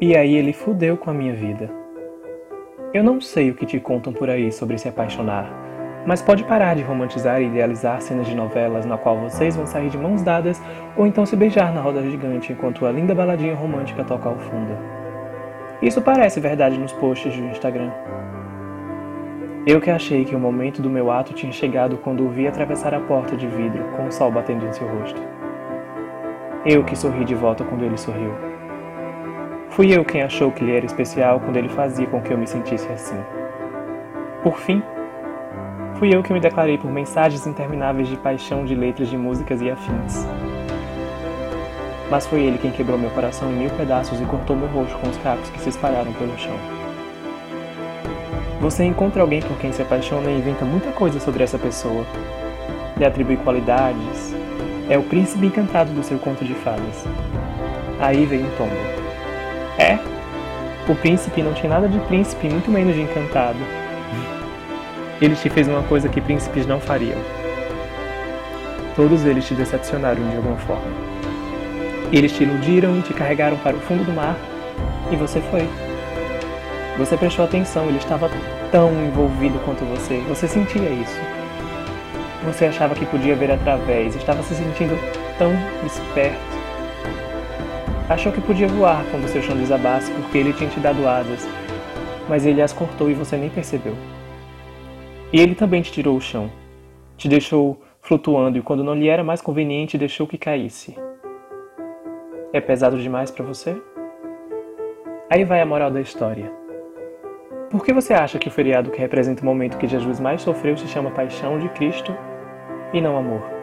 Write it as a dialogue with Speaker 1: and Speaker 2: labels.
Speaker 1: E aí ele fudeu com a minha vida. Eu não sei o que te contam por aí sobre se apaixonar, mas pode parar de romantizar e idealizar cenas de novelas na qual vocês vão sair de mãos dadas ou então se beijar na roda gigante enquanto a linda baladinha romântica toca ao fundo. Isso parece verdade nos posts do Instagram. Eu que achei que o momento do meu ato tinha chegado quando o vi atravessar a porta de vidro com o sol batendo em seu rosto. Eu que sorri de volta quando ele sorriu. Fui eu quem achou que ele era especial quando ele fazia com que eu me sentisse assim. Por fim, fui eu que me declarei por mensagens intermináveis de paixão de letras de músicas e afins. Mas foi ele quem quebrou meu coração em mil pedaços e cortou meu rosto com os cacos que se espalharam pelo chão. Você encontra alguém por quem se apaixona e inventa muita coisa sobre essa pessoa. Lhe atribui qualidades. É o príncipe encantado do seu conto de fadas. Aí vem um tombo. É? O príncipe não tinha nada de príncipe, muito menos de encantado. Ele te fez uma coisa que príncipes não fariam. Todos eles te decepcionaram de alguma forma. Eles te iludiram te carregaram para o fundo do mar, e você foi. Você prestou atenção, ele estava tão envolvido quanto você. Você sentia isso. Você achava que podia ver através, estava se sentindo tão esperto. Achou que podia voar quando seu chão desabasse porque ele tinha te dado asas, mas ele as cortou e você nem percebeu. E ele também te tirou o chão. Te deixou flutuando e quando não lhe era mais conveniente, deixou que caísse. É pesado demais para você? Aí vai a moral da história. Por que você acha que o feriado que representa o momento que Jesus mais sofreu se chama Paixão de Cristo e não amor?